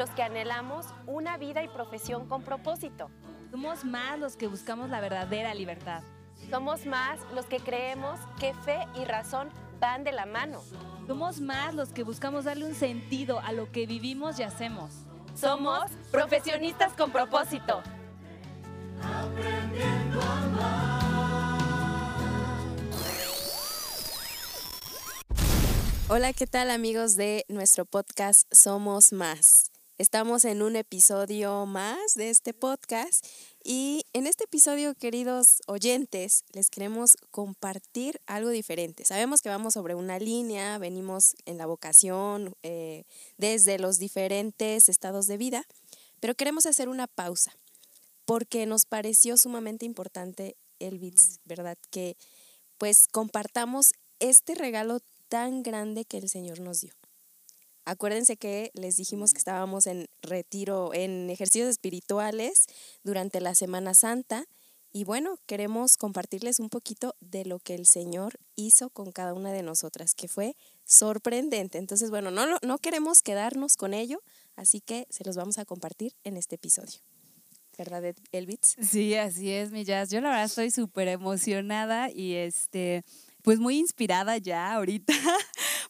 Somos más los que anhelamos una vida y profesión con propósito. Somos más los que buscamos la verdadera libertad. Somos más los que creemos que fe y razón van de la mano. Somos más los que buscamos darle un sentido a lo que vivimos y hacemos. Somos profesionistas con propósito. Hola, ¿qué tal amigos de nuestro podcast Somos Más? Estamos en un episodio más de este podcast y en este episodio, queridos oyentes, les queremos compartir algo diferente. Sabemos que vamos sobre una línea, venimos en la vocación eh, desde los diferentes estados de vida, pero queremos hacer una pausa porque nos pareció sumamente importante, Elvitz, ¿verdad? Que pues compartamos este regalo tan grande que el Señor nos dio. Acuérdense que les dijimos que estábamos en retiro, en ejercicios espirituales durante la Semana Santa y bueno, queremos compartirles un poquito de lo que el Señor hizo con cada una de nosotras, que fue sorprendente. Entonces, bueno, no, no queremos quedarnos con ello, así que se los vamos a compartir en este episodio. ¿Verdad, Elvitz? Sí, así es, mi jazz. Yo la verdad estoy súper emocionada y este pues muy inspirada ya ahorita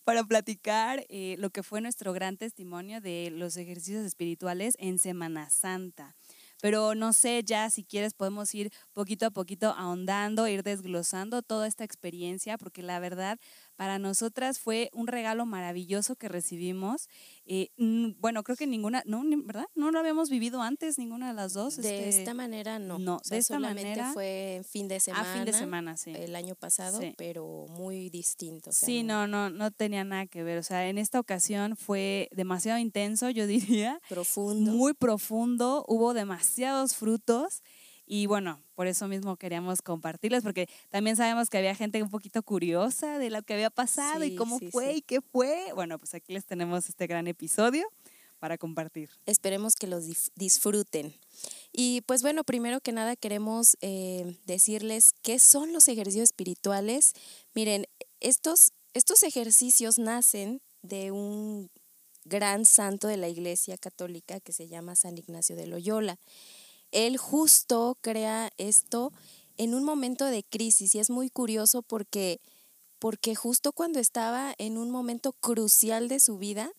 para platicar eh, lo que fue nuestro gran testimonio de los ejercicios espirituales en Semana Santa. Pero no sé, ya si quieres podemos ir poquito a poquito ahondando, ir desglosando toda esta experiencia, porque la verdad para nosotras fue un regalo maravilloso que recibimos. Eh, bueno, creo que ninguna, no, ¿verdad? No lo habíamos vivido antes, ninguna de las dos. De este esta manera no. No, de esta manera. fue fin de semana. A fin de semana, sí. El año pasado, pero muy distinto. sí, no, no, no tenía nada que ver. O sea, en esta ocasión fue demasiado intenso, yo diría. Profundo. Muy profundo. Hubo demasiados frutos. Y bueno, por eso mismo queríamos compartirles, porque también sabemos que había gente un poquito curiosa de lo que había pasado y cómo fue y qué fue. Bueno, pues aquí les tenemos este gran episodio para compartir. Esperemos que los disfruten. Y pues bueno, primero que nada queremos eh, decirles qué son los ejercicios espirituales. Miren, estos, estos ejercicios nacen de un gran santo de la Iglesia Católica que se llama San Ignacio de Loyola. Él justo crea esto en un momento de crisis y es muy curioso porque, porque justo cuando estaba en un momento crucial de su vida,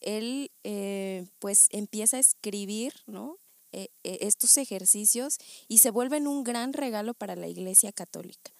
él eh, pues empieza a escribir ¿no? Eh, eh, estos ejercicios y se vuelven un gran regalo para la Iglesia Católica.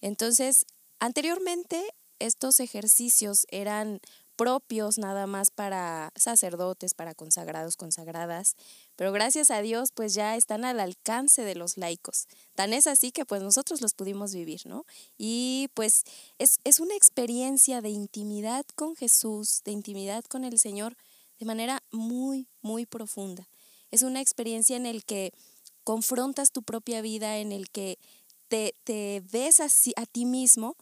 Entonces, anteriormente estos ejercicios eran propios nada más para sacerdotes, para consagrados, consagradas, pero gracias a Dios pues ya están al alcance de los laicos. Tan es así que pues nosotros los pudimos vivir, ¿no? Y pues es, es una experiencia de intimidad con Jesús, de intimidad con el Señor de manera muy, muy profunda. Es una experiencia en el que confrontas tu propia vida, en el que te, te ves así, a ti mismo,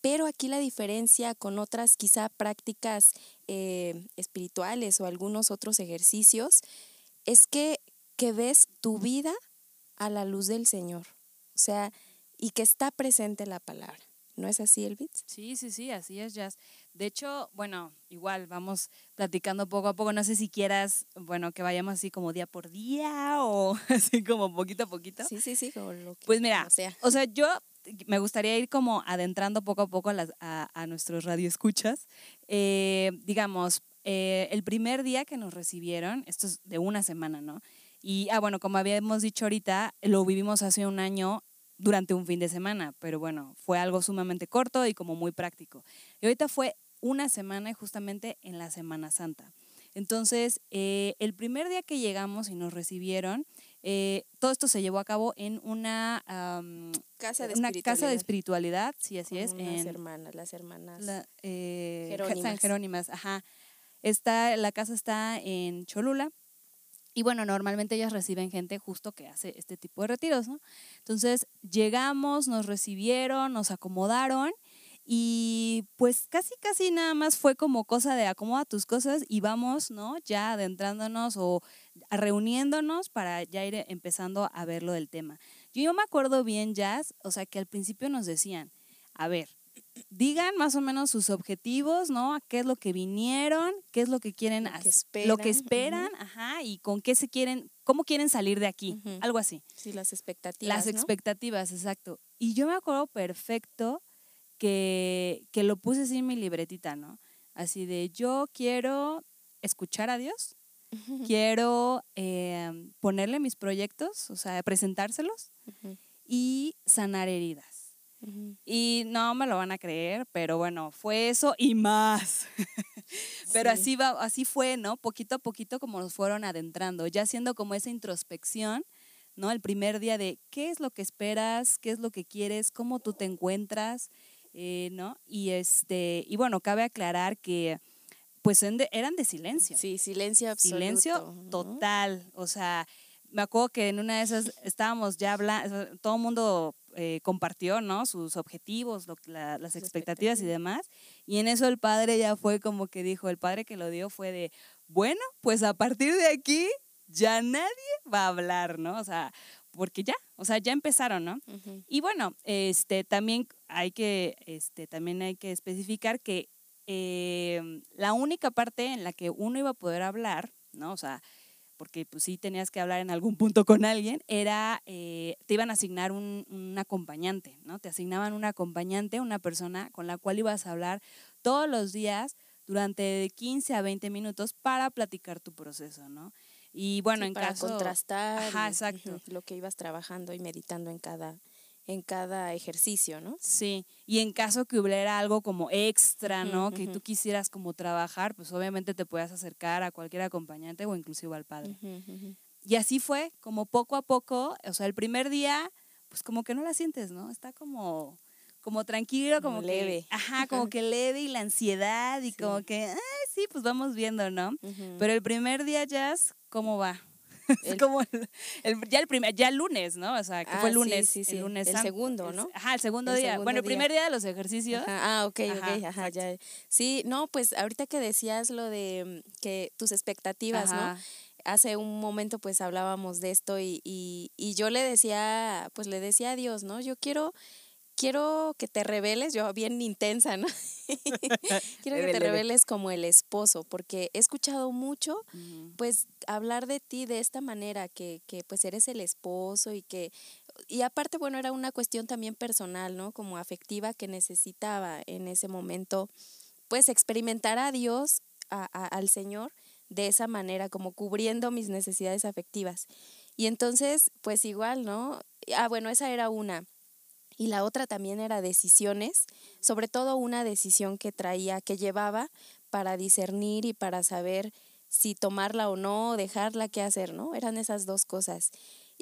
pero aquí la diferencia con otras quizá prácticas eh, espirituales o algunos otros ejercicios es que, que ves tu vida a la luz del Señor. O sea, y que está presente la palabra. ¿No es así, Elvitz? Sí, sí, sí, así es, Jazz. De hecho, bueno, igual vamos platicando poco a poco. No sé si quieras, bueno, que vayamos así como día por día o así como poquito a poquito. Sí, sí, sí, como lo que Pues mira, sea. o sea, yo me gustaría ir como adentrando poco a poco a, las, a, nuestros radioescuchas. Eh, digamos, eh, el primer día que nos recibieron, esto es de una semana, ¿no? Y, ah, bueno, como habíamos dicho ahorita, lo vivimos hace un año durante un fin de semana, pero bueno, fue algo sumamente corto y como muy práctico. Y ahorita fue una semana justamente en la Semana Santa. Entonces, eh, el primer día que llegamos y nos recibieron, eh, todo esto se llevó a cabo en una, casa, de una casa de espiritualidad, sí, así es. en, hermanas, las hermanas eh, Jerónimas. San Jerónimas, ajá. Está, la casa está en Cholula. Y bueno, normalmente ellas reciben gente justo que hace este tipo de retiros, ¿no? Entonces llegamos, nos recibieron, nos acomodaron y pues casi, casi nada más fue como cosa de acomoda tus cosas y vamos, ¿no? Ya adentrándonos o reuniéndonos para ya ir empezando a ver lo del tema. Yo, yo me acuerdo bien, Jazz, o sea, que al principio nos decían, a ver, digan más o menos sus objetivos, ¿no? A qué es lo que vinieron, qué es lo que quieren Lo que hacer, lo que esperan, ajá, y con qué se quieren, cómo quieren salir de aquí, algo así. Sí, las expectativas. Las ¿no? expectativas, exacto. Y yo me acuerdo perfecto que, que lo puse así en mi libretita, ¿no? Así de, yo quiero escuchar a Dios, quiero eh, ponerle mis proyectos, o sea, presentárselos y sanar heridas. Y no me lo van a creer, pero bueno, fue eso y más. pero Sí. así va, así fue, ¿no? Poquito a poquito como nos fueron adentrando, ya haciendo como esa introspección, ¿no? El primer día de qué es lo que esperas, qué es lo que quieres, cómo tú te encuentras, eh, ¿no? Y este, y bueno, cabe aclarar que pues de- eran de silencio. Sí, silencio absoluto. Silencio total. O sea, me acuerdo que en una de esas estábamos ya hablando, todo el mundo eh, compartió, ¿no? Sus objetivos, lo la- las expectativas y demás. Y en eso el padre ya fue como que dijo, el padre que lo dio fue de, bueno, pues a partir de aquí ya nadie va a hablar, ¿no? O sea, porque ya, o sea, ya empezaron, ¿no? Ujú. Y bueno, este también hay que, este, también hay que especificar que eh, la única parte en la que uno iba a poder hablar, ¿no? O sea, porque pues sí tenías que hablar en algún punto con alguien, era, eh, te iban a asignar un, un acompañante, ¿no? Te asignaban un acompañante, una persona con la cual ibas a hablar todos los días durante de 15 a 20 minutos para platicar tu proceso, ¿no? Y bueno, Sí, en para caso... contrastar Ajá, exacto. lo que ibas trabajando y meditando en cada en cada ejercicio, ¿no? Sí, y en caso que hubiera algo como extra, ¿no? Que tú quisieras como trabajar, pues obviamente te puedas acercar a cualquier acompañante o inclusive al padre. Y así fue, como poco a poco, o sea, el primer día, pues como que no la sientes, ¿no? Está como, como tranquilo, Como como, leve. Que, ajá, como que leve y la ansiedad y Sí. como que, ay, sí, pues vamos viendo, ¿no? Pero el primer día, Jazz, ¿cómo va? Es El- como el- el- ya el primer, ya el lunes, ¿no? O sea, que Ah, fue el sí, lunes, sí, sí, el lunes el segundo, el- ¿no? Ajá, el segundo El día. segundo bueno, el primer día de los ejercicios. Ajá, Ah, ok, Ajá, ok, ajá, ya. Sí, no, pues ahorita que decías lo de mm, que tus expectativas, ¿no? Hace un momento pues hablábamos de esto y, y, y yo le decía, pues le decía a Dios, ¿no? Yo quiero, quiero que te reveles, yo bien intensa, ¿no? quiero que te reveles como el esposo, porque he escuchado mucho pues hablar de ti de esta manera, que, que pues eres el esposo y que, y aparte, bueno, era una cuestión también personal, ¿no? Como afectiva que necesitaba en ese momento, pues experimentar a Dios, a- a- al Señor, de esa manera, como cubriendo mis necesidades afectivas. Y entonces, pues igual, ¿no? Ah, bueno, esa era una. Y la otra también era decisiones, sobre todo una decisión que traía, que llevaba para discernir y para saber si tomarla o no, dejarla, qué hacer, ¿no? Eran esas dos cosas.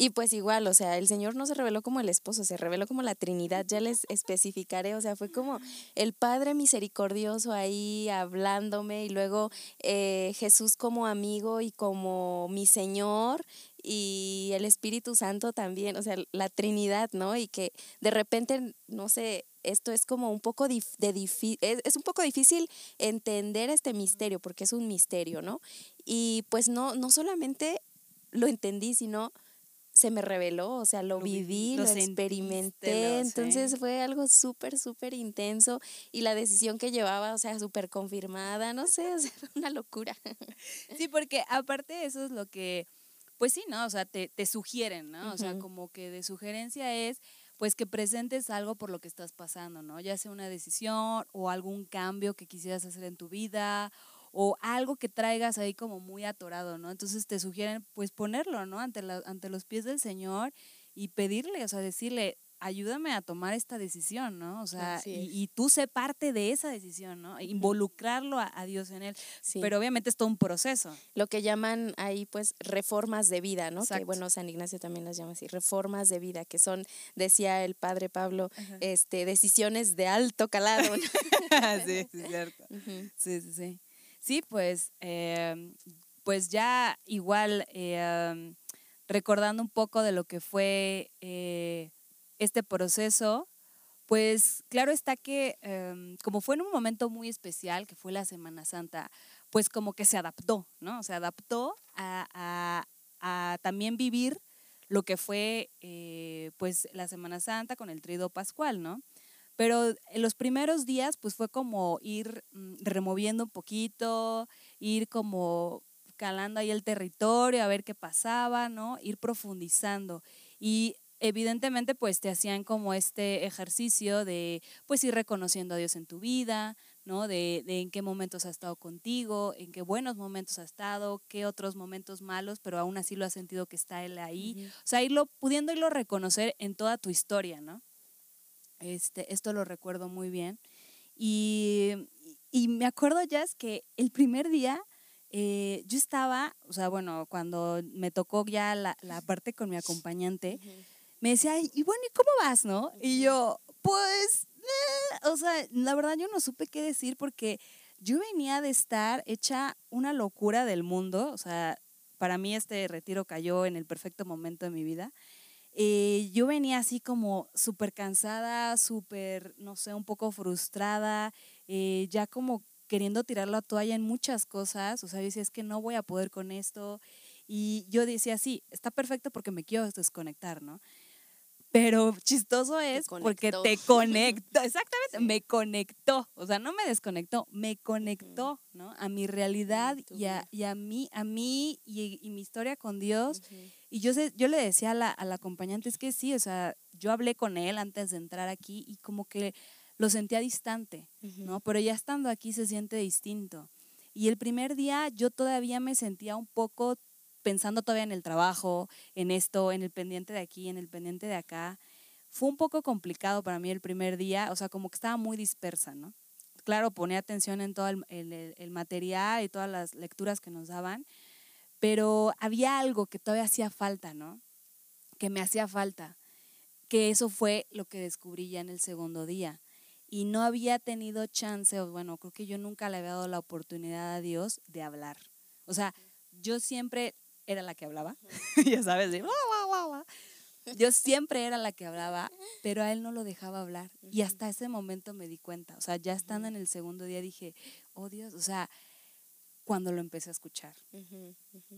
Y pues igual, o sea, el Señor no se reveló como el esposo, se reveló como la Trinidad, ya les especificaré, o sea, fue como el Padre misericordioso ahí hablándome y luego eh, Jesús como amigo y como mi Señor y el Espíritu Santo también, o sea, la Trinidad, ¿no? Y que de repente, no sé, esto es como un poco dif- de difí- es, es un poco difícil entender este misterio, porque es un misterio, ¿no? Y pues no, no solamente lo entendí, sino se me reveló, o sea, lo, Lo viví, lo experimenté, entonces fue algo súper, súper intenso y la decisión que llevaba, o sea, súper confirmada, no sé, fue una locura. Sí, porque aparte eso es lo que, pues sí, ¿no? O sea, te, te sugieren, ¿no? O sea, como que de sugerencia es, pues que presentes algo por lo que estás pasando, ¿no? Ya sea una decisión o algún cambio que quisieras hacer en tu vida o algo que traigas ahí como muy atorado, ¿no? Entonces te sugieren, pues ponerlo, ¿no? Ante, la, ante los pies del Señor y pedirle, o sea, decirle, ayúdame a tomar esta decisión, ¿no? O sea, y, tú sé parte de esa decisión, ¿no? Involucrarlo a, a Dios en él. Sí. Pero obviamente es todo un proceso. lo que llaman ahí pues reformas de vida, ¿no? Que Exacto. bueno, San Ignacio también las llama así, reformas de vida, que son, decía el padre Pablo, este, decisiones de alto calado. ¿no? sí, sí, cierto. Sí, sí, sí. Sí, pues, eh, pues ya igual eh, recordando un poco de lo que fue eh, este proceso, pues claro está que eh, como fue en un momento muy especial, que fue la Semana Santa, pues como que se adaptó, ¿no? Se adaptó a, a- a también vivir lo que fue eh, pues la Semana Santa con el trido pascual, ¿no? Pero en los primeros días, pues fue como ir mm, removiendo un poquito, ir como calando ahí el territorio, a ver qué pasaba, ¿no? Ir profundizando. Y evidentemente, pues te hacían como este ejercicio de, pues ir reconociendo a Dios en tu vida, ¿no? De, en qué momentos ha estado contigo, en qué buenos momentos ha estado, qué otros momentos malos, pero aún así lo has sentido que está Él ahí. O sea, irlo, pudiendo irlo reconocer en toda tu historia, ¿no? Este, esto lo recuerdo muy bien. Y, y me acuerdo ya es que el primer día eh, yo estaba, o sea, bueno, cuando me tocó ya la, la parte con mi acompañante, me decía, y bueno, ¿y cómo vas, no? Y yo, pues, eh", o sea, la verdad yo no supe qué decir porque yo venía de estar hecha una locura del mundo, o sea, para mí este retiro cayó en el perfecto momento de mi vida. Eh, yo venía así como súper cansada, súper, no sé, un poco frustrada, eh, ya como queriendo tirar la toalla en muchas cosas, o sea, yo decía, es que no voy a poder con esto. Y yo decía, sí, está perfecto porque me quiero desconectar, ¿no? Pero chistoso es porque te conectó, exactamente, me conectó, o sea, no me desconectó, me conectó, ¿no? A mi realidad y a, y a mí, a mí y, mi historia con Dios. Y yo, sé, yo le decía a la, a la acompañante, es que sí, o sea, yo hablé con él antes de entrar aquí y como que lo sentía distante, ¿no? Pero ya estando aquí se siente distinto. Y el primer día yo todavía me sentía un poco pensando todavía en el trabajo, en esto, en el pendiente de aquí, en el pendiente de acá. Fue un poco complicado para mí el primer día, o sea, como que estaba muy dispersa, ¿no? Claro, ponía atención en todo el, material y todas las lecturas que nos daban, pero había algo que todavía hacía falta, ¿no? Que me hacía falta, que eso fue lo que descubrí ya en el segundo día. Y no había tenido chance, o bueno, creo que yo nunca le había dado la oportunidad a Dios de hablar. O sea, yo siempre era la que hablaba, ya sabes, yo siempre era la que hablaba, pero a él no lo dejaba hablar. Y hasta ese momento me di cuenta, o sea, ya estando en el segundo día dije, oh Dios, o sea, cuando lo empecé a escuchar,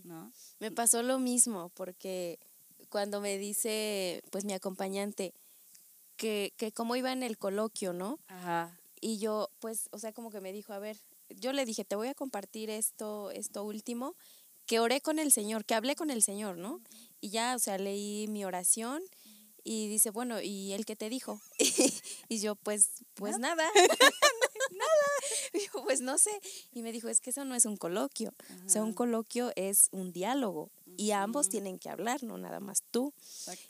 ¿no? Me pasó lo mismo, porque cuando me dice, pues mi acompañante, que, que cómo iba en el coloquio, ¿no? Ajá. Y yo, pues, o sea, como que me dijo, a ver, yo le dije, te voy a compartir esto, esto último, que oré con el Señor, que hablé con el Señor, ¿no? Y ya, o sea, leí mi oración y dice, bueno, ¿y él qué te dijo? y yo, pues, pues nada. nada. pues no sé. Y me dijo, es que eso no es un coloquio. O sea, un coloquio es un diálogo y ambos tienen que hablar, no nada más tú.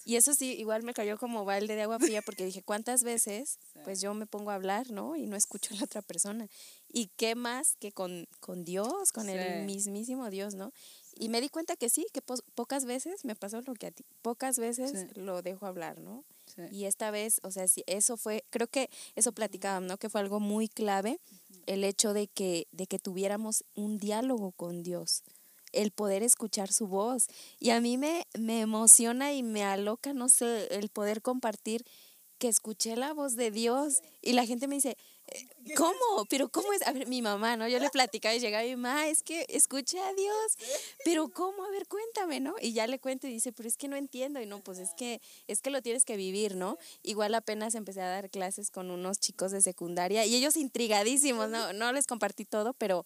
Y eso sí, igual me cayó como balde de agua fría porque dije, ¿cuántas veces pues yo me pongo a hablar, ¿no? Y no escucho a la otra persona. ¿Y qué más que con, con Dios, con el mismísimo Dios, ¿no? Y me di cuenta que sí, que pocas veces me pasó lo que a ti, pocas veces lo dejo hablar, ¿no? Y esta vez, o sea, sí, eso fue, creo que eso platicábamos, ¿no? Que fue algo muy clave, el hecho de que, de que tuviéramos un diálogo con Dios, el poder escuchar su voz. Y a mí me, me emociona y me aloca, no sé, el poder compartir que escuché la voz de Dios y la gente me dice, ¿Cómo? Pero ¿cómo es? A ver, mi mamá, ¿no? Yo le platicaba y llegaba mi mamá, es que escuché a Dios, pero ¿cómo? A ver, cuéntame, ¿no? Y ya le cuento y dice, pero es que no entiendo. Y no, pues es que, es que lo tienes que vivir, ¿no? Igual apenas empecé a dar clases con unos chicos de secundaria y ellos intrigadísimos, ¿no? No les compartí todo, pero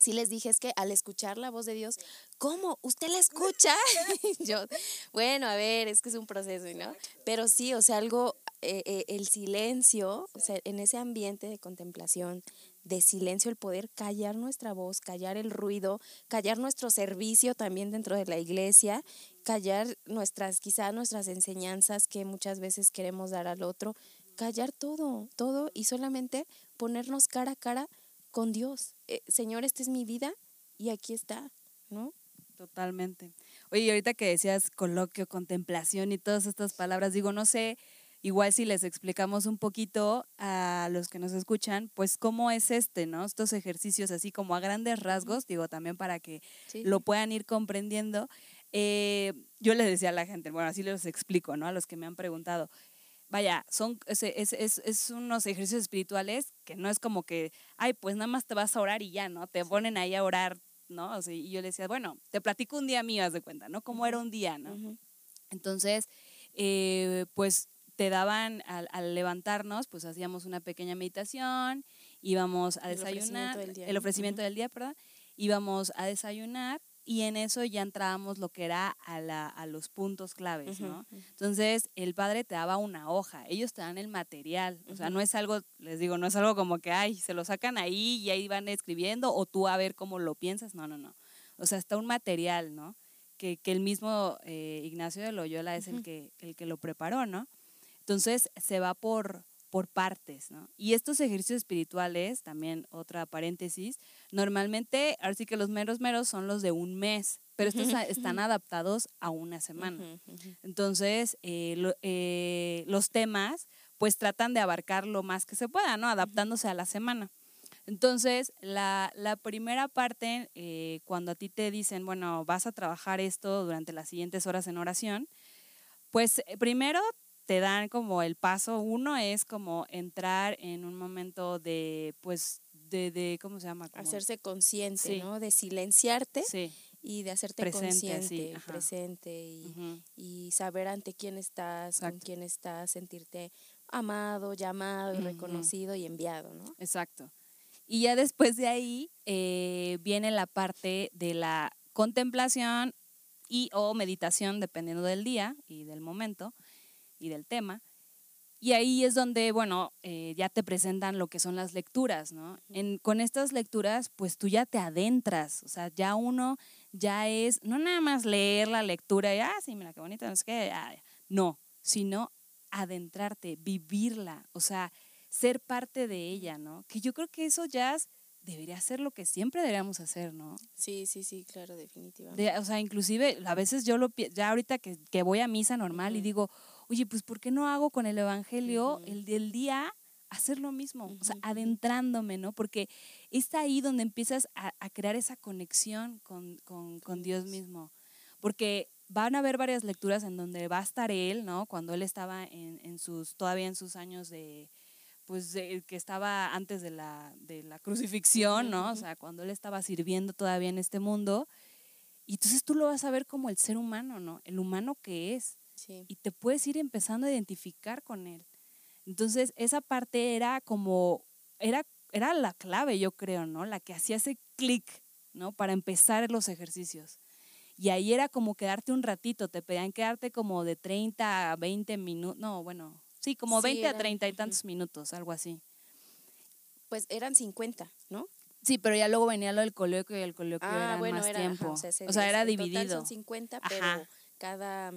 sí les dije, es que al escuchar la voz de Dios, ¿cómo? ¿Usted la escucha? yo, bueno, a ver, es que es un proceso, ¿no? Pero sí, o sea, algo, eh, eh, el silencio, o sea, en ese ambiente de contemplación, de silencio, el poder callar nuestra voz, callar el ruido, callar nuestro servicio también dentro de la iglesia, callar nuestras, quizá nuestras enseñanzas que muchas veces queremos dar al otro, callar todo, todo y solamente ponernos cara a cara con Dios. Eh, Señor, esta es mi vida y aquí está, ¿no? Totalmente. Oye, ahorita que decías coloquio, contemplación y todas estas palabras, digo, no sé igual si les explicamos un poquito a los que nos escuchan, pues cómo es este, ¿no? Estos ejercicios así como a grandes rasgos, digo, también para que lo puedan ir comprendiendo. Eh, yo les decía a la gente, bueno, así les explico, ¿no? A los que me han preguntado. Vaya, son es, es, es, unos ejercicios espirituales que no es como que, ay, pues nada más te vas a orar y ya, ¿no? Te ponen ahí a orar, ¿no? O sea, y yo les decía, bueno, te platico un día mío, haz de cuenta, ¿no? Cómo era un día, ¿no? Entonces, eh, pues te daban, al, al levantarnos, pues hacíamos una pequeña meditación, íbamos a El ofrecimiento desayunar, del día, el ofrecimiento del día, perdón, íbamos a desayunar y en eso ya entrábamos lo que era a, la, a los puntos claves, ¿no? Entonces, el padre te daba una hoja, ellos te dan el material, o sea, no es algo, les digo, no es algo como que, ay, se lo sacan ahí y ahí van escribiendo o tú a ver cómo lo piensas, no, no, no. O sea, está un material, ¿no? Que, que el mismo eh, Ignacio de Loyola es el, que, el que lo preparó, ¿no? Entonces, se va por, por partes, ¿no? Y estos ejercicios espirituales, también otra paréntesis, normalmente, ahora sí que los meros meros son los de un mes, pero estos están adaptados a una semana. Entonces, eh, lo- eh, los temas pues tratan de abarcar lo más que se pueda, ¿no? Adaptándose a la semana. Entonces, la, la primera parte, eh, cuando a ti te dicen, bueno, vas a trabajar esto durante las siguientes horas en oración, pues primero te dan como el paso uno es como entrar en un momento de, pues, de, de ¿cómo se llama? Como- Hacerse consciente, Sí. ¿no? De silenciarte Sí. y de hacerte Presente, consciente, presente y, y saber ante quién estás, con quién estás, sentirte amado, llamado, Ujú. reconocido y enviado, ¿no? Exacto. Y ya después de ahí eh, viene la parte de la contemplación y o meditación, dependiendo del día y del momento y del tema. Y ahí es donde, bueno, eh, ya te presentan lo que son las lecturas, ¿no? En, con estas lecturas, pues tú ya te adentras, o sea, ya uno ya es, no nada más leer la lectura y, ah, sí, mira qué bonito, no sé qué, ah, ya". no, sino adentrarte, vivirla, o sea, ser parte de ella, ¿no? Que yo creo que eso ya es- debería ser lo que siempre deberíamos hacer, ¿no? Sí, sí, sí, claro, definitivamente. De- o sea, inclusive a veces yo lo ya ahorita que, que voy a misa normal y Ujú. digo, oye, pues ¿por qué no hago con el evangelio el del día hacer lo mismo? O sea, adentrándome, ¿no? Porque es ahí donde empiezas a, a crear esa conexión con, con, Dios mismo. Porque van a haber varias lecturas en donde va a estar él, ¿no? Cuando él estaba en, en sus, todavía en sus años de, pues de- que estaba antes de la, de la crucifixión, ¿no? O sea, cuando él estaba sirviendo todavía en este mundo. Y entonces tú lo vas a ver como el ser humano, ¿no? El humano que es. Sí. Y te puedes ir empezando a identificar con él. Entonces, esa parte era como, era, era la clave, yo creo, ¿no? La que hacía ese clic, ¿no? Para empezar los ejercicios. Y ahí era como quedarte un ratito, te pedían quedarte como de 30 a 20 minutos, no, bueno, sí, como Sí, 20 a eran, 30 y tantos minutos, algo así. Pues eran 50, ¿no? Sí, pero ya luego venía lo del coloquio y el coloquio era más Ah, era, ajá, tiempo. o sea, ese- o sea, era en total dividido. son 50, Ajá. pero cada,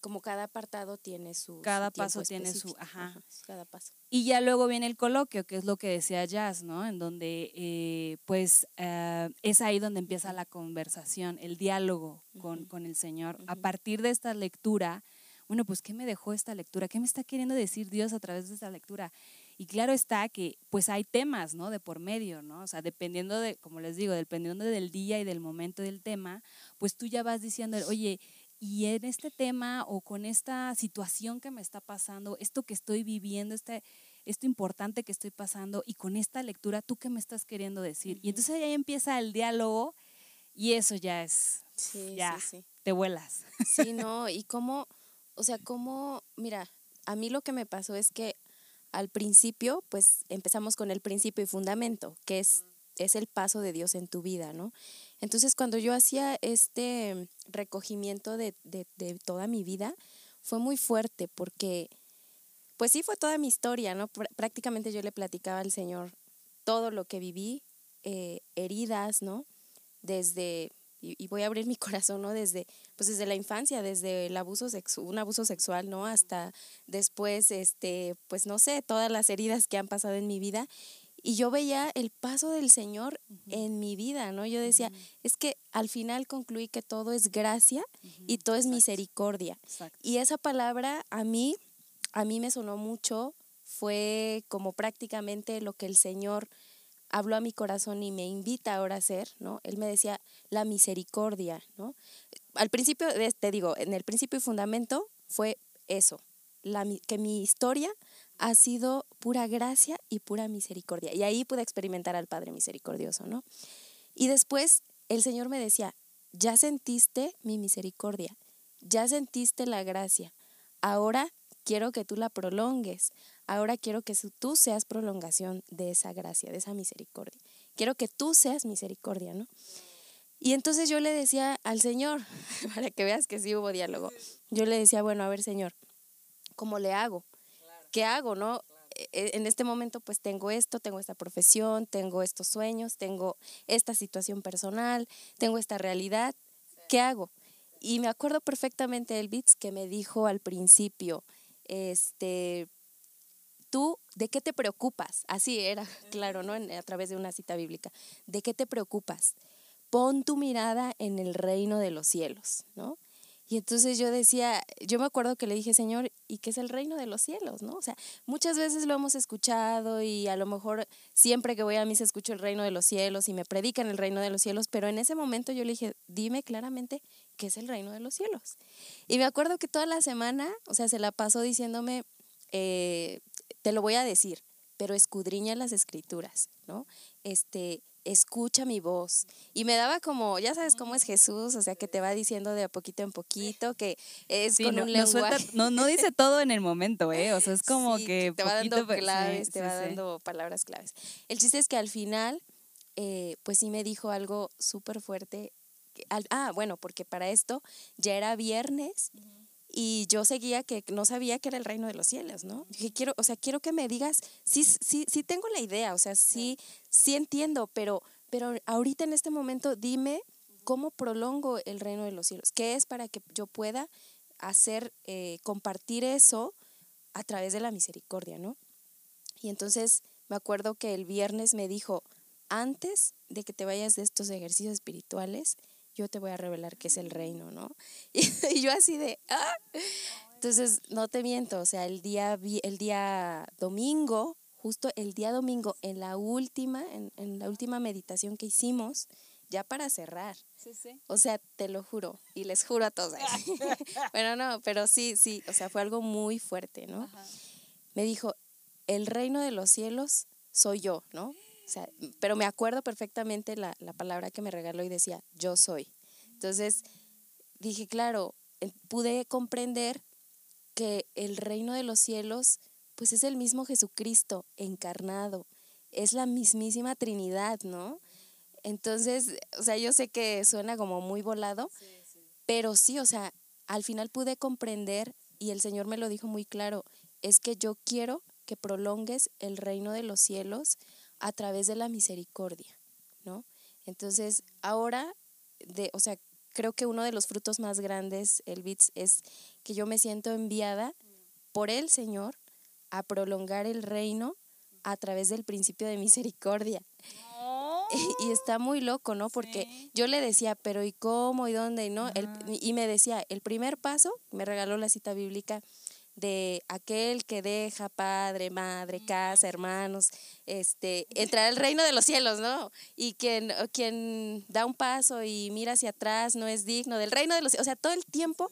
como cada apartado tiene su Cada paso tiene su- ajá. cada paso. Y ya luego viene el coloquio, que es lo que decía Jazz, ¿no? En donde, eh, pues, eh, es ahí donde empieza la conversación, el diálogo con, con el Señor. A partir de esta lectura, bueno, pues, ¿qué me dejó esta lectura? ¿Qué me está queriendo decir Dios a través de esta lectura? Y claro está que, pues, hay temas, ¿no? De por medio, ¿no? O sea, dependiendo de, como les digo, dependiendo del día y del momento del tema, pues tú ya vas diciendo, oye, y en este tema o con esta situación que me está pasando, esto que estoy viviendo, este, esto importante que estoy pasando, y con esta lectura, ¿tú qué me estás queriendo decir? Y entonces ahí empieza el diálogo y eso ya es, Sí, ya, sí, sí. te vuelas. Sí, no, y cómo, o sea, cómo, mira, a mí lo que me pasó es que al principio, pues empezamos con el principio y fundamento, que es, es el paso de Dios en tu vida, ¿no? Entonces, cuando yo hacía este recogimiento de, de, toda mi vida, fue muy fuerte porque, pues sí, fue toda mi historia, ¿no? Pr- prácticamente yo le platicaba al Señor todo lo que viví, eh, heridas, ¿no? Desde, y, voy a abrir mi corazón, ¿no? Desde, pues desde la infancia, desde el abuso un abuso sexual, ¿no? Hasta después, este, pues no sé, todas las heridas que han pasado en mi vida. Y yo veía el paso del Señor en mi vida, ¿no? Yo decía, es que al final concluí que todo es gracia y todo es misericordia. Exacto. Y esa palabra a mí, a mí me sonó mucho, fue como prácticamente lo que el Señor habló a mi corazón y me invita ahora a hacer, ¿no? Él me decía la misericordia, ¿no? Al principio, te digo, en el principio y fundamento fue eso, la, que mi historia ha sido pura gracia y pura misericordia. Y ahí pude experimentar al Padre misericordioso, ¿no? Y después el Señor me decía, ya sentiste mi misericordia, ya sentiste la gracia, ahora quiero que tú la prolongues. Ahora quiero que tú seas prolongación de esa gracia, de esa misericordia. Quiero que tú seas misericordia, ¿no? Y entonces yo le decía al Señor, para que veas que sí hubo diálogo, yo le decía, bueno, a ver, Señor, ¿cómo le hago? ¿Qué hago, no? E, e, en este momento pues tengo esto, tengo esta profesión, tengo estos sueños, tengo esta situación personal, tengo esta realidad, ¿qué hago? Y me acuerdo perfectamente del Bits que me dijo al principio, este, tú, ¿de qué te preocupas? Así era, claro, ¿no? a través de una cita bíblica. ¿De qué te preocupas? Pon tu mirada en el reino de los cielos, ¿no? Y entonces yo decía, yo me acuerdo que le dije, Señor, ¿y qué es el reino de los cielos? ¿no? O sea, muchas veces lo hemos escuchado y a lo mejor siempre que voy a misa escucho el reino de los cielos y me predican el reino de los cielos, pero en ese momento yo le dije, dime claramente qué es el reino de los cielos. Y me acuerdo que toda la semana, o sea, se la pasó diciéndome, eh, te lo voy a decir, pero escudriña las escrituras, ¿no? Este, escucha mi voz. Y me daba como, ya sabes cómo es Jesús, o sea, que te va diciendo de a poquito en poquito, que es con no, un lenguaje. No, no, dice todo en el momento, ¿eh? O sea, es como que... Te va dando claves, te va dando palabras claves. El chiste es que al final, eh, pues sí me dijo algo súper fuerte. ah, bueno, porque para esto ya era viernes y yo seguía que no sabía que era el reino de los cielos, ¿no? Dije, quiero, o sea, quiero que me digas, sí, sí, sí tengo la idea, o sea, sí, sí entiendo, pero, pero ahorita en este momento dime cómo prolongo el reino de los cielos, qué es para que yo pueda hacer, eh, compartir eso a través de la misericordia, ¿no? Y entonces me acuerdo que el viernes me dijo, antes de que te vayas de estos ejercicios espirituales, yo te voy a revelar qué es el reino, ¿no? Y, yo así de, ¡ah! Entonces, no te miento, o sea, el día, el día domingo, justo el día domingo, en la última, en, la última meditación que hicimos, ya para cerrar. Sí, sí. O sea, te lo juro, y les juro a todos. bueno, no, pero sí, sí, o sea, fue algo muy fuerte, ¿no? Me dijo, el reino de los cielos soy yo, ¿no? Pero me acuerdo perfectamente la, palabra que me regaló y decía, yo soy. Entonces dije, claro, pude comprender que el reino de los cielos, pues es el mismo Jesucristo encarnado, es la mismísima Trinidad, ¿no? Entonces, o sea, yo sé que suena como muy volado, pero sí, o sea, al final pude comprender y el Señor me lo dijo muy claro, es que yo quiero que prolongues el reino de los cielos a través de la misericordia, ¿no? Entonces, ahora, de, o sea, creo que uno de los frutos más grandes, el BITS, es que yo me siento enviada por el Señor a prolongar el reino a través del principio de misericordia. Y, está muy loco, ¿no? Porque yo le decía, pero ¿y cómo? ¿Y dónde? ¿no? y me decía, el primer paso, me regaló la cita bíblica, de aquel que deja padre, madre, casa, hermanos, este, entrar al reino de los cielos, ¿no? Y quien, quien da un paso y mira hacia atrás no es digno del reino de los cielos. O sea, todo el tiempo,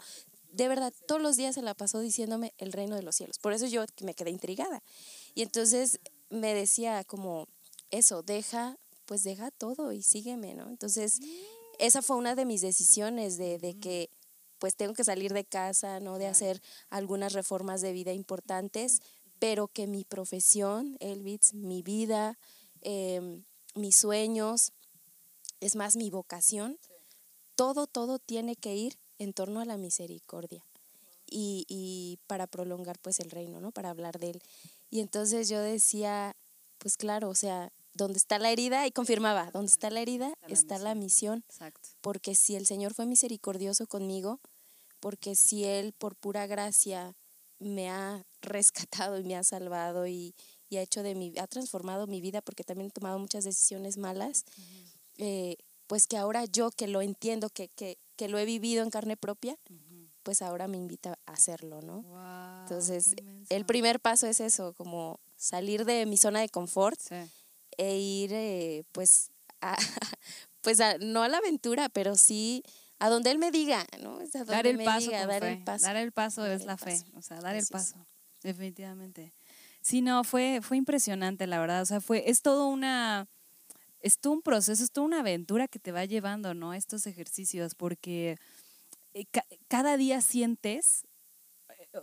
de verdad, todos los días se la pasó diciéndome el reino de los cielos. Por eso yo me quedé intrigada. Y entonces me decía como, eso, deja, pues deja todo y sígueme, ¿no? Entonces, esa fue una de mis decisiones de, de que pues tengo que salir de casa, ¿no? De hacer algunas reformas de vida importantes, pero que mi profesión, Elvitz, mi vida, em, mis sueños, es más mi vocación, todo, todo tiene que ir en torno a la misericordia y, y, para prolongar pues el reino, ¿no? Para hablar de él. Y entonces yo decía, pues claro, o sea, donde está la herida, y confirmaba, donde está la herida está, la, misión. Porque si el Señor fue misericordioso conmigo, porque si Él por pura gracia me ha rescatado y me ha salvado y, ha hecho de mi, ha transformado mi vida porque también he tomado muchas decisiones malas, eh, pues que ahora yo que lo entiendo, que, que, que, lo he vivido en carne propia, pues ahora me invita a hacerlo, ¿no? Entonces, el primer paso es eso, como salir de mi zona de confort e ir, eh, pues, a, pues no a la aventura, pero sí a donde Él me diga, ¿no? dar el paso, dar el paso. Dar el paso es la fe, o sea, dar el paso, definitivamente. Sí, no, fue, fue impresionante, la verdad, o sea, fue, es todo una, es todo un proceso, es toda una aventura que te va llevando, ¿no? Estos ejercicios, porque eh, cada día sientes,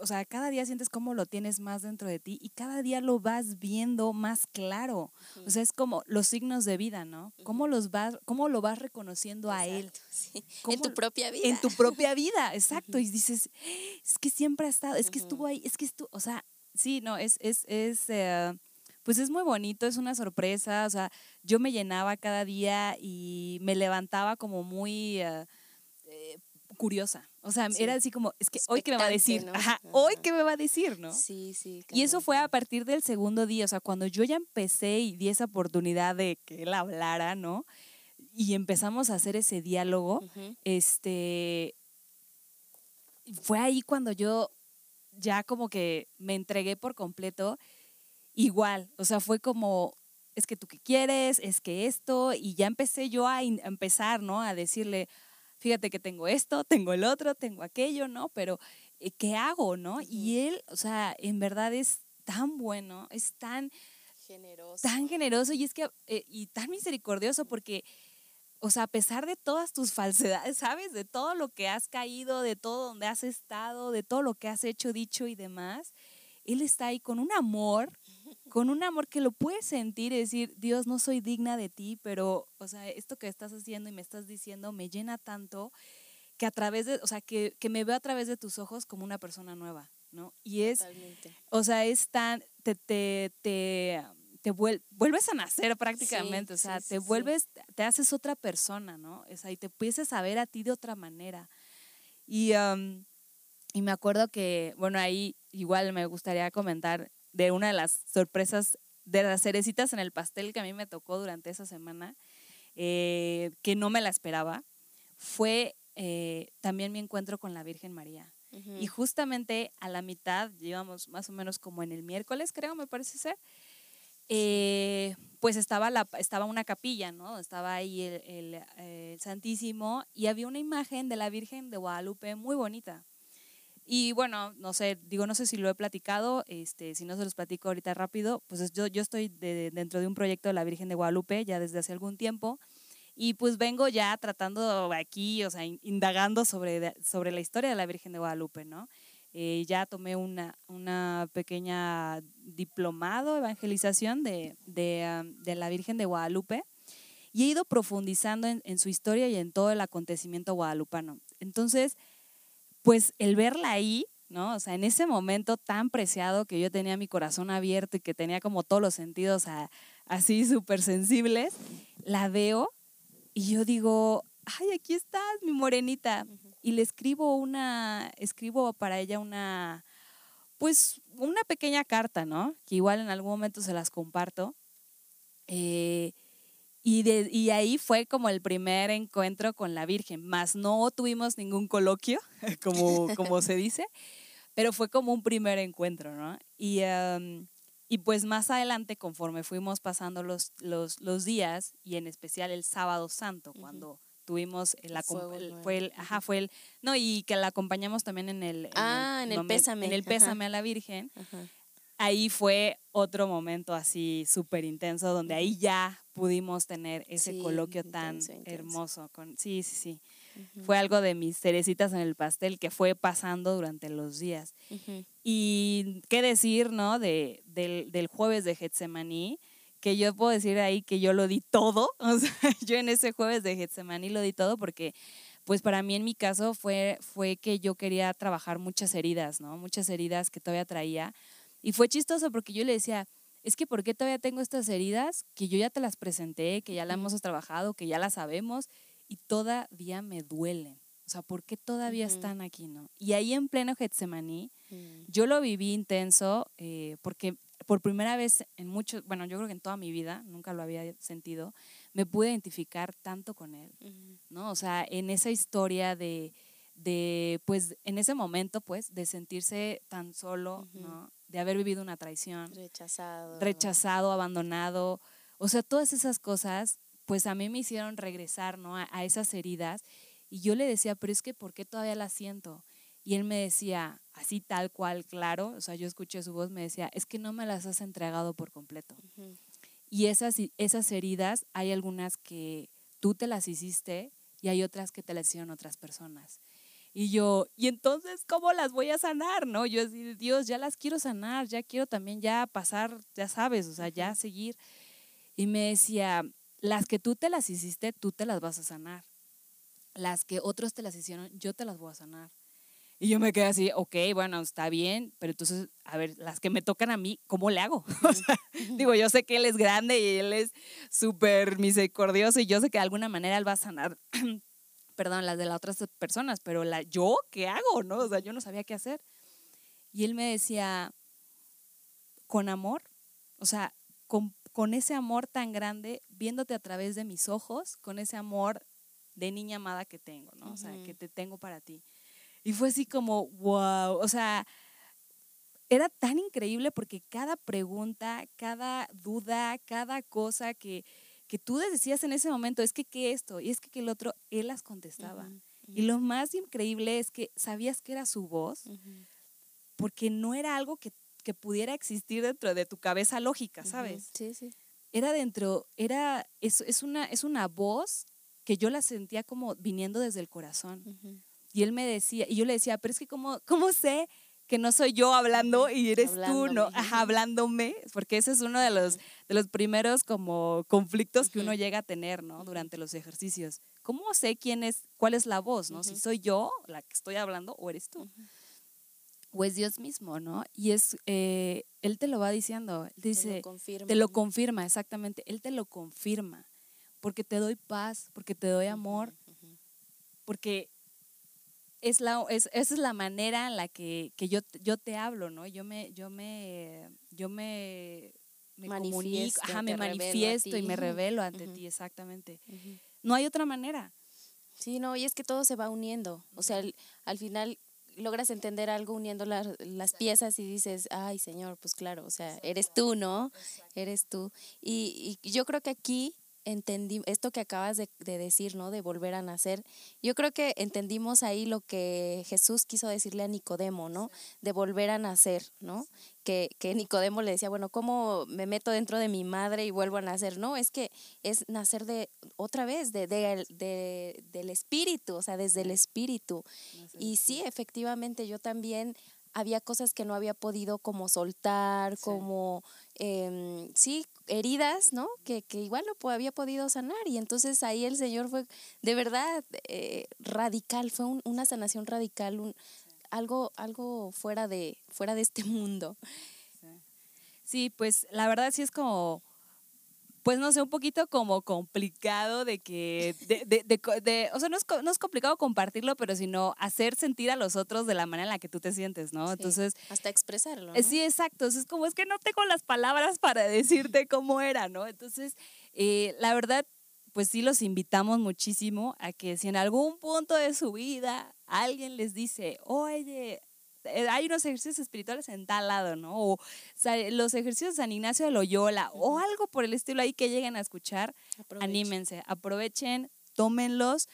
o sea, cada día sientes cómo lo tienes más dentro de ti y cada día lo vas viendo más claro. O sea, es como los signos de vida, ¿no? ¿Cómo, los vas, cómo lo vas reconociendo a él? En tu propia vida. En tu propia vida, exacto. Y dices, es que siempre ha estado, es que estuvo ahí, es que estuvo, o sea, sí, no, es, es, es, eh, pues es muy bonito, es una sorpresa, o sea, yo me llenaba cada día y me levantaba como muy... Eh, eh, curiosa. O sea, era así como, es que hoy qué me va a decir, Ajá, hoy qué me va a decir, ¿no? Sí, sí. Y eso fue a partir del segundo día, o sea, cuando yo ya empecé y di esa oportunidad de que él hablara, ¿no? Y empezamos a hacer ese diálogo, este, fue ahí cuando yo ya como que me entregué por completo, igual, o sea, fue como, es que tú qué quieres, es que esto, y ya empecé yo a, a empezar, ¿no? A decirle, fíjate que tengo esto, tengo el otro, tengo aquello, ¿no? Pero, eh, ¿qué hago, no? Y él, o sea, en verdad es tan bueno, es tan generoso. Tan generoso y es que, eh, y tan misericordioso porque, o sea, a pesar de todas tus falsedades, ¿sabes? De todo lo que has caído, de todo donde has estado, de todo lo que has hecho, dicho y demás, Él está ahí con un amor con un amor que lo puedes sentir y decir, Dios, no soy digna de ti, pero, o sea, esto que estás haciendo y me estás diciendo me llena tanto que a través de, o sea, que, me veo a través de tus ojos como una persona nueva, ¿no? Y es, o sea, es tan, te, te, te, te vuelves a nacer prácticamente, o sea, te vuelves, te haces otra persona, ¿no? O sea, y te empiezas a ver a ti de otra manera. Y, y me acuerdo que, bueno, ahí igual me gustaría comentar de una de las sorpresas de las cerecitas en el pastel que a mí me tocó durante esa semana, eh, que no me la esperaba, fue eh, también mi encuentro con la Virgen María. Y justamente a la mitad, llevamos más o menos como en el miércoles, creo, me parece ser, eh, pues estaba, la, estaba una capilla, ¿no? Estaba ahí el, el Santísimo y había una imagen de la Virgen de Guadalupe muy bonita. Y bueno, no sé, digo, no sé si lo he platicado, este, si no se los platico ahorita rápido, pues yo, yo estoy dentro de un proyecto de la Virgen de Guadalupe ya desde hace algún tiempo y pues vengo ya tratando aquí, o sea, indagando sobre, sobre la historia de la Virgen de Guadalupe, ¿no? Eh, ya tomé una, una pequeña diplomado, evangelización de, de, de, la Virgen de Guadalupe y he ido profundizando en, en su historia y en todo el acontecimiento guadalupano. Entonces, pues el verla ahí, ¿no? O sea, en ese momento tan preciado que yo tenía mi corazón abierto y que tenía como todos los sentidos así súper sensibles, la veo y yo digo, ay, aquí estás, mi morenita. Y le escribo una, escribo para ella una, pues una pequeña carta, ¿no? Que igual en algún momento se las comparto. Eh, y, de, y ahí fue como el primer encuentro con la Virgen, más no tuvimos ningún coloquio, como, como se dice, pero fue como un primer encuentro, ¿no? Y, y pues más adelante, conforme fuimos pasando los, los, los, días, y en especial el sábado santo, cuando tuvimos el, fue el, ajá, fue el, no, y que la acompañamos también en el, ah, en el, pésame. En el pésame a la Virgen. Ahí fue otro momento así súper intenso, donde ahí ya pudimos tener ese coloquio tan hermoso. Con, sí, sí, sí. Fue algo de mis cerecitas en el pastel que fue pasando durante los días. Y qué decir, ¿no? De, del, del jueves de Getsemaní, que yo puedo decir ahí que yo lo di todo. O sea, yo en ese jueves de Getsemaní lo di todo porque pues para mí en mi caso fue, fue que yo quería trabajar muchas heridas, ¿no? Muchas heridas que todavía traía. Y fue chistoso porque yo le decía, es que ¿por qué todavía tengo estas heridas que yo ya te las presenté, que ya las hemos trabajado, que ya las sabemos y todavía me duelen? O sea, ¿por qué todavía están aquí, no? Y ahí en pleno Getsemaní, mm. yo lo viví intenso eh, porque por primera vez en mucho, bueno, yo creo que en toda mi vida, nunca lo había sentido, me pude identificar tanto con él, ¿no? O sea, en esa historia de, de, pues, en ese momento, pues, de sentirse tan solo, ¿no? De haber vivido una traición. Rechazado. Rechazado, abandonado. O sea, todas esas cosas, pues a mí me hicieron regresar, ¿no? A, esas heridas. Y yo le decía, pero es que, ¿por qué todavía las siento? Y él me decía, así tal cual, claro, o sea, yo escuché su voz, me decía, es que no me las has entregado por completo. Y esas, esas heridas, hay algunas que tú te las hiciste y hay otras que te las hicieron otras personas. Y yo, ¿y entonces cómo las voy a sanar? ¿No? Yo decía, Dios, ya las quiero sanar, ya quiero también ya pasar, ya sabes, o sea, ya seguir. Y me decía, las que tú te las hiciste, tú te las vas a sanar. Las que otros te las hicieron, yo te las voy a sanar. Y yo me quedé así, ok, bueno, está bien, pero entonces, a ver, las que me tocan a mí, ¿cómo le hago? digo, yo sé que él es grande y él es súper misericordioso y yo sé que de alguna manera él va a sanar perdón, las de las otras personas, pero la, yo, ¿qué hago? ¿No? O sea, yo no sabía qué hacer. Y él me decía, con amor, o sea, con, con ese amor tan grande, viéndote a través de mis ojos, con ese amor de niña amada que tengo, ¿no? O sea, que te tengo para ti. Y fue así como, wow, o sea, era tan increíble porque cada pregunta, cada duda, cada cosa que, que tú decías en ese momento, es que qué esto, y es que, el otro, él las contestaba. Y lo más increíble es que sabías que era su voz, porque no era algo que, que, pudiera existir dentro de tu cabeza lógica, ¿sabes? Sí, sí. Era dentro, era, es, es, una, es una voz que yo la sentía como viniendo desde el corazón. Y él me decía, y yo le decía, pero es que ¿cómo, cómo sé que no soy yo hablando y eres tú, ¿no? Ajá, hablándome, porque ese es uno de los, de los primeros como conflictos que uno llega a tener, ¿no? Durante los ejercicios. ¿Cómo sé quién es, cuál es la voz, ¿no? Si soy yo la que estoy hablando o eres tú. O es Dios mismo, ¿no? Y es, eh, Él te lo va diciendo, Él dice, te lo, confirma. te lo confirma, exactamente, Él te lo confirma, porque te doy paz, porque te doy amor, porque es la, es, esa es la manera en la que, que, yo, yo te hablo, ¿no? Yo me, yo me, yo me, me comunico, ajá, me manifiesto y me revelo ante ti, exactamente. No hay otra manera. Sí, no, y es que todo se va uniendo. O sea, al, final logras entender algo uniendo las piezas y dices, ay, Señor, pues claro, o sea, eres tú, ¿no? Eres tú. Y, y yo creo que aquí entendí esto que acabas de, decir, ¿no? De volver a nacer. Yo creo que entendimos ahí lo que Jesús quiso decirle a Nicodemo, ¿no? De volver a nacer, ¿no? Que, que Nicodemo le decía, bueno, ¿cómo me meto dentro de mi madre y vuelvo a nacer? No, es que es nacer de otra vez, de, de, del espíritu, o sea, desde el espíritu. Y sí, efectivamente, yo también había cosas que no había podido como soltar, como, eh, sí, heridas, ¿no? Que, que igual no había podido sanar. Y entonces ahí el Señor fue de verdad eh, radical, fue una sanación radical, un, algo, algo fuera, de, fuera de este mundo. Sí, pues la verdad sí es como pues no sé, un poquito como complicado de que, de, de, de, o sea, no es, no es, complicado compartirlo, pero sino hacer sentir a los otros de la manera en la que tú te sientes, ¿no? Entonces... Hasta expresarlo. Eh, sí, exacto. Es como, es que no tengo las palabras para decirte cómo era, ¿no? Entonces, eh, la verdad, pues sí los invitamos muchísimo a que si en algún punto de su vida alguien les dice, oye, hay unos ejercicios espirituales en tal lado, ¿no? O, los ejercicios de San Ignacio de Loyola o algo por el estilo ahí que lleguen a escuchar, anímense, aprovechen, tómenlos.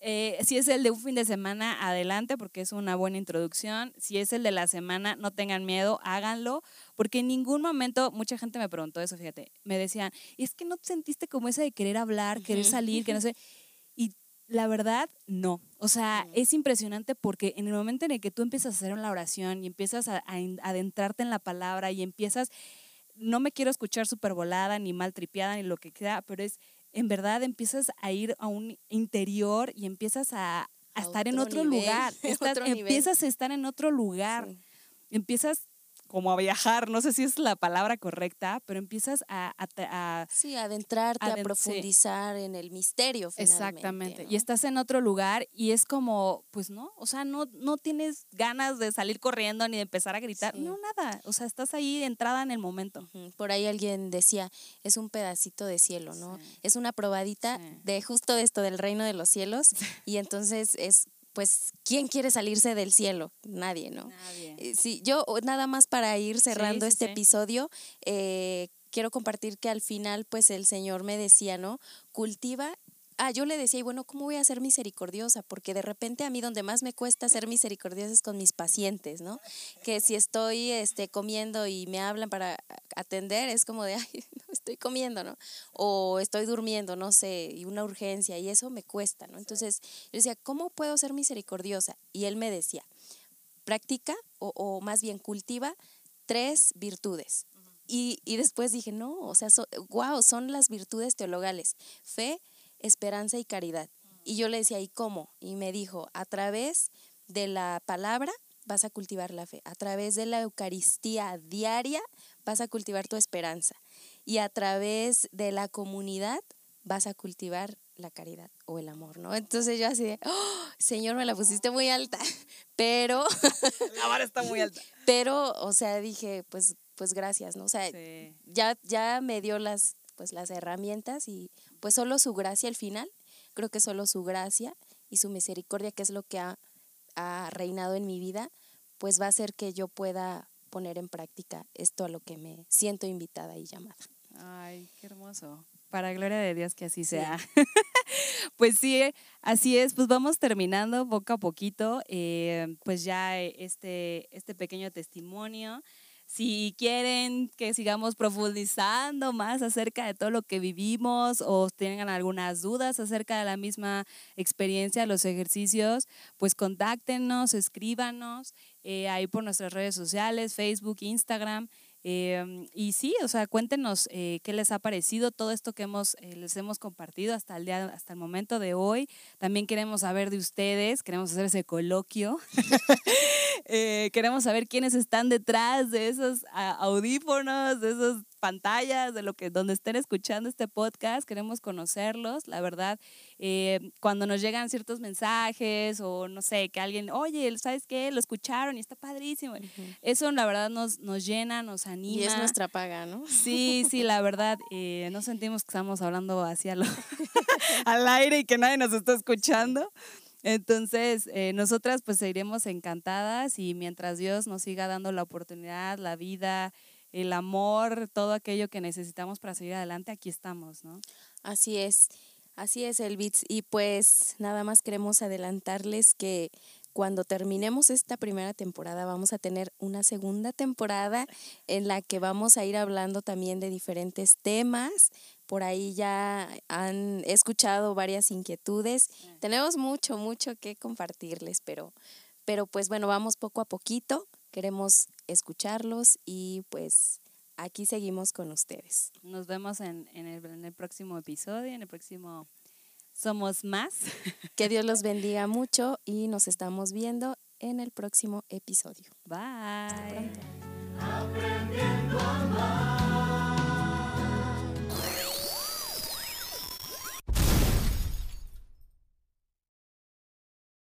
Eh, si es el de un fin de semana, adelante, porque es una buena introducción. Si es el de la semana, no tengan miedo, háganlo, porque en ningún momento, mucha gente me preguntó eso, fíjate, me decían, es que no sentiste como esa de querer hablar, querer salir, que no sé. La verdad, no. O sea, es impresionante porque en el momento en el que tú empiezas a hacer una oración y empiezas a, adentrarte en la palabra y empiezas, no me quiero escuchar súper volada, ni mal tripeada, ni lo que sea, pero es, en verdad empiezas a ir a un interior y empiezas a, estar en otro lugar. empiezas a estar en otro lugar. Empiezas como a viajar, no sé si es la palabra correcta, pero empiezas a... a, sí, adentrarte, a, profundizar en el misterio. Exactamente, y estás en otro lugar y es como, pues no, o sea, no, no tienes ganas de salir corriendo ni de empezar a gritar, no, nada, o sea, estás ahí entrada en el momento. Por ahí alguien decía, es un pedacito de cielo, ¿no? Es una probadita de justo esto del reino de los cielos y entonces es pues, ¿quién quiere salirse del cielo? Nadie, ¿no? Nadie. Eh, sí, yo nada más para ir cerrando este episodio, eh, quiero compartir que al final, pues el Señor me decía, ¿no? Cultiva ah, yo le decía, y bueno, ¿cómo voy a ser misericordiosa? Porque de repente a mí donde más me cuesta ser misericordiosa es con mis pacientes, ¿no? Que si estoy este, comiendo y me hablan para atender, es como de, ay, no estoy comiendo, ¿no? O estoy durmiendo, no sé, y una urgencia, y eso me cuesta, ¿no? Entonces, yo decía, ¿cómo puedo ser misericordiosa? Y él me decía, practica o, más bien cultiva tres virtudes. Y, y, después dije, no, o sea, wow, son las virtudes teologales, fe, esperanza y caridad. Y yo le decía, ¿y cómo? Y me dijo, a través de la palabra vas a cultivar la fe, a través de la Eucaristía diaria vas a cultivar tu esperanza y a través de la comunidad vas a cultivar la caridad o el amor, ¿no? Entonces yo así de, oh, Señor, me la pusiste muy alta, pero... la vara está muy alta. Pero, o sea, dije, pues, pues gracias, ¿no? O sea, ya, ya me dio las, pues, las herramientas y pues solo su gracia al final, creo que solo su gracia y su misericordia, que es lo que ha, ha reinado en mi vida, pues va a hacer que yo pueda poner en práctica esto a lo que me siento invitada y llamada. Ay, qué hermoso. Para gloria de Dios que así sea. pues sí, así es. Pues vamos terminando poco a poquito. Eh, pues ya este, este pequeño testimonio. Si quieren que sigamos profundizando más acerca de todo lo que vivimos o tengan algunas dudas acerca de la misma experiencia, los ejercicios, pues contáctenos, escríbanos eh, ahí por nuestras redes sociales, Facebook, Instagram. Em, y sí, o sea, cuéntenos eh, qué les ha parecido todo esto que hemos, eh, les hemos compartido hasta el, día, hasta el momento de hoy. También queremos saber de ustedes, queremos hacer ese coloquio. Eh, queremos saber quiénes están detrás de esos audífonos, de esos pantallas, de lo que donde estén escuchando este podcast, queremos conocerlos, la verdad, eh, cuando nos llegan ciertos mensajes o no sé, que alguien, oye, ¿sabes qué? Lo escucharon y está padrísimo. Eso la verdad nos, nos llena, nos anima. Y es nuestra paga, ¿no? Sí, sí, la verdad, eh, no sentimos que estamos hablando hacia lo, al aire y que nadie nos está escuchando. Entonces, eh, nosotras pues seguiremos encantadas y mientras Dios nos siga dando la oportunidad, la vida, el amor, todo aquello que necesitamos para seguir adelante, aquí estamos, ¿no? Así es, así es, Elvitz. Y pues nada más queremos adelantarles que cuando terminemos esta primera temporada vamos a tener una segunda temporada en la que vamos a ir hablando también de diferentes temas. Por ahí ya han escuchado varias inquietudes. Tenemos mucho, mucho que compartirles, pero, pero pues bueno, vamos poco a poquito. Queremos escucharlos y pues aquí seguimos con ustedes. Nos vemos en, el, en el próximo episodio, en el próximo Somos Más. Que Dios los bendiga mucho y nos estamos viendo en el próximo episodio. Bye.